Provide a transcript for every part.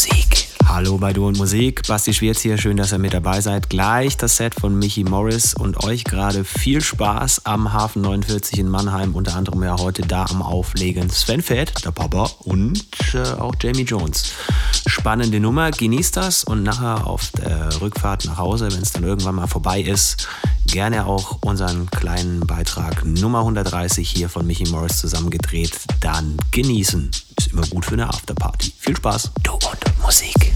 Musik. Hallo bei Du und Musik. Basti Schwierz hier. Schön, dass ihr mit dabei seid. Gleich das Set von Michi Morris und euch gerade viel Spaß am Hafen 49 in Mannheim. Unter anderem ja heute da am Auflegen Sven Fett, der Papa und äh, auch Jamie Jones. Spannende Nummer. Genießt das und nachher auf der Rückfahrt nach Hause, wenn es dann irgendwann mal vorbei ist, gerne auch unseren kleinen Beitrag Nummer 130 hier von Michi Morris zusammengedreht. Dann genießen. Ist immer gut für eine Afterparty. Viel Spaß. Du und Musik.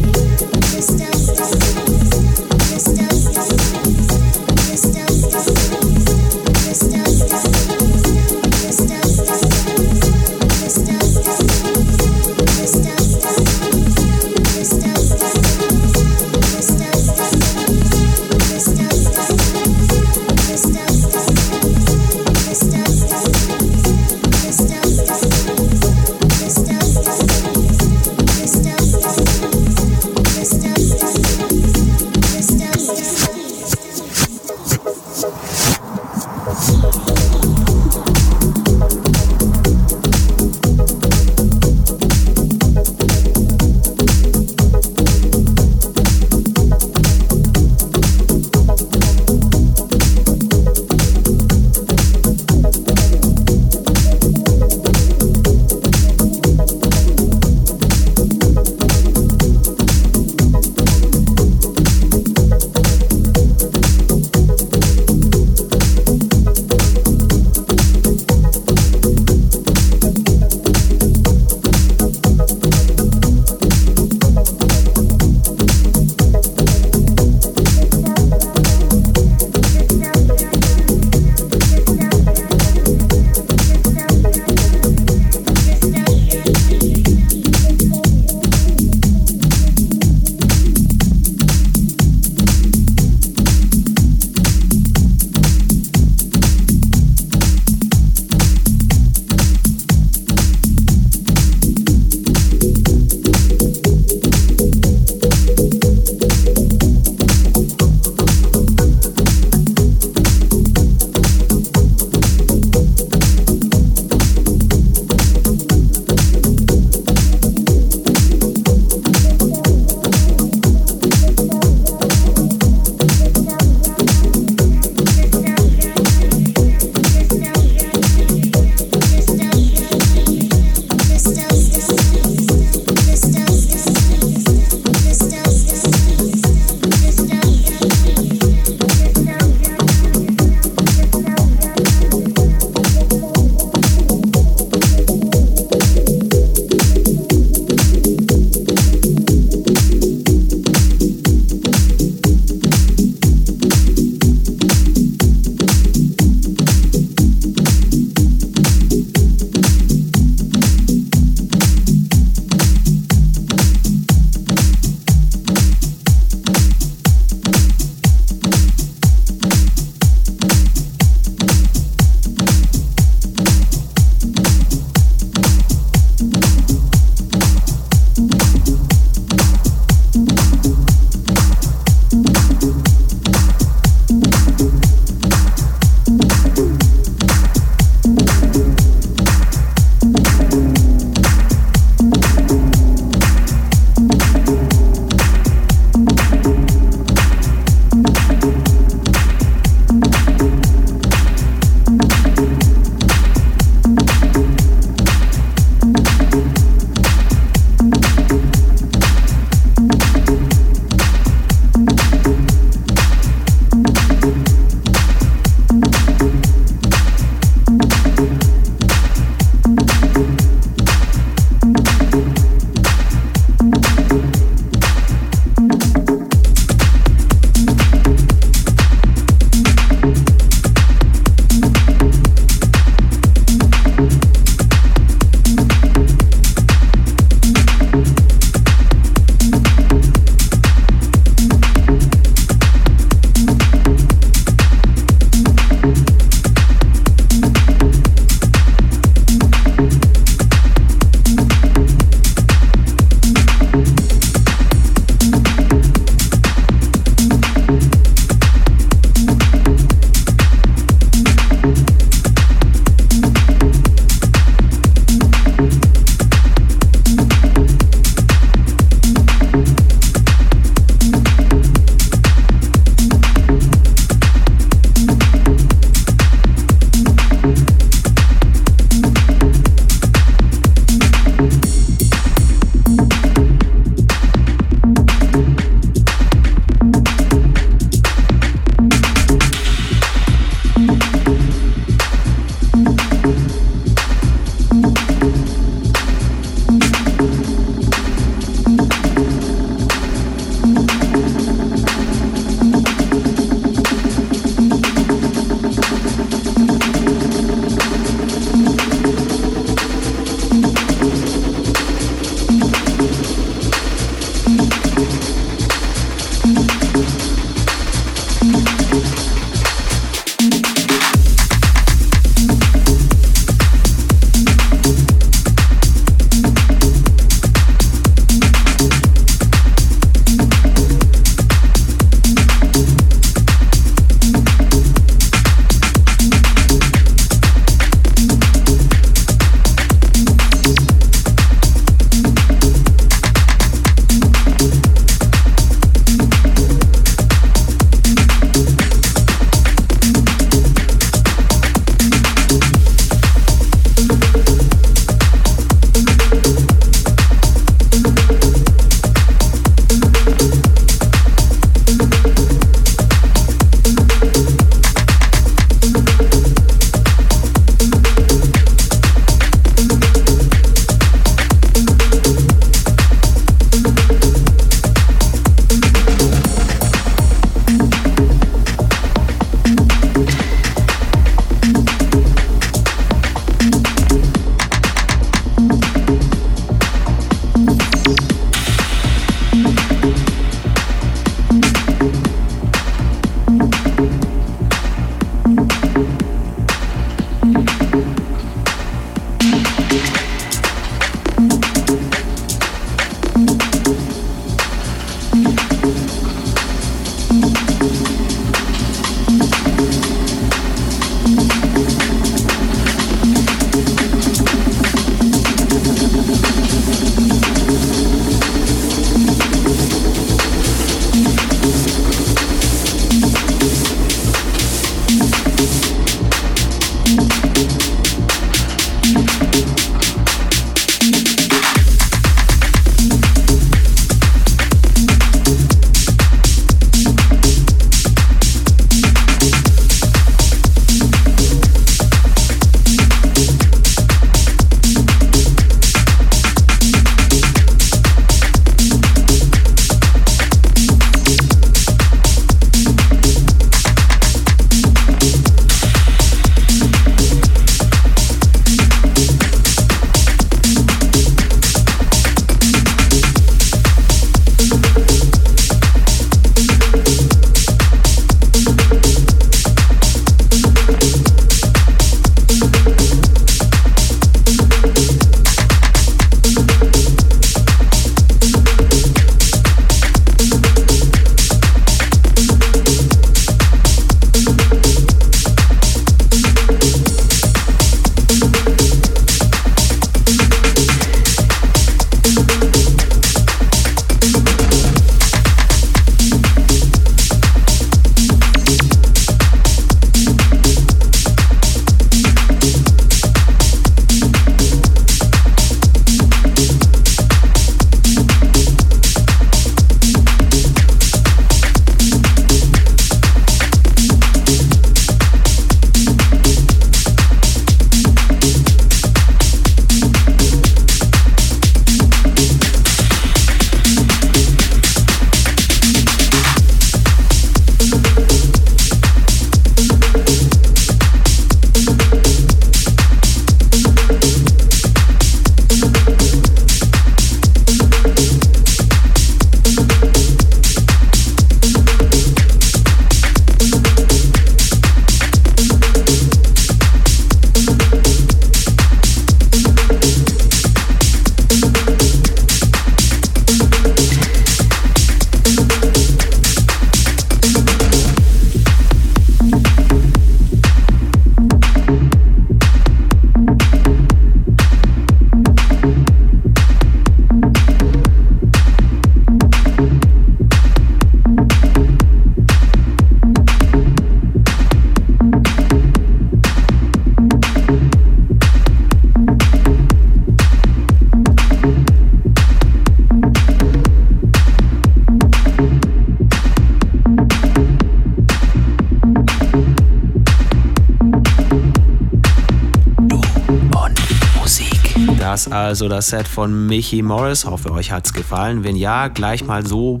Also das Set von Michi Morris. Hoffe, euch hat's gefallen. Wenn ja, gleich mal so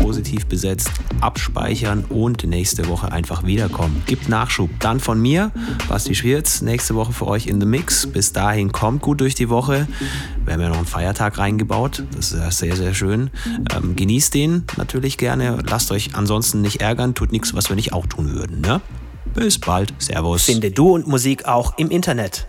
positiv besetzt abspeichern und nächste Woche einfach wiederkommen. Gibt Nachschub. Dann von mir, Basti Schwirz, nächste Woche für euch in the Mix. Bis dahin kommt gut durch die Woche. Wir haben ja noch einen Feiertag reingebaut. Das ist ja sehr, sehr schön. Ähm, genießt den natürlich gerne. Lasst euch ansonsten nicht ärgern. Tut nichts, was wir nicht auch tun würden. Ne? Bis bald. Servus. Finde Du und Musik auch im Internet.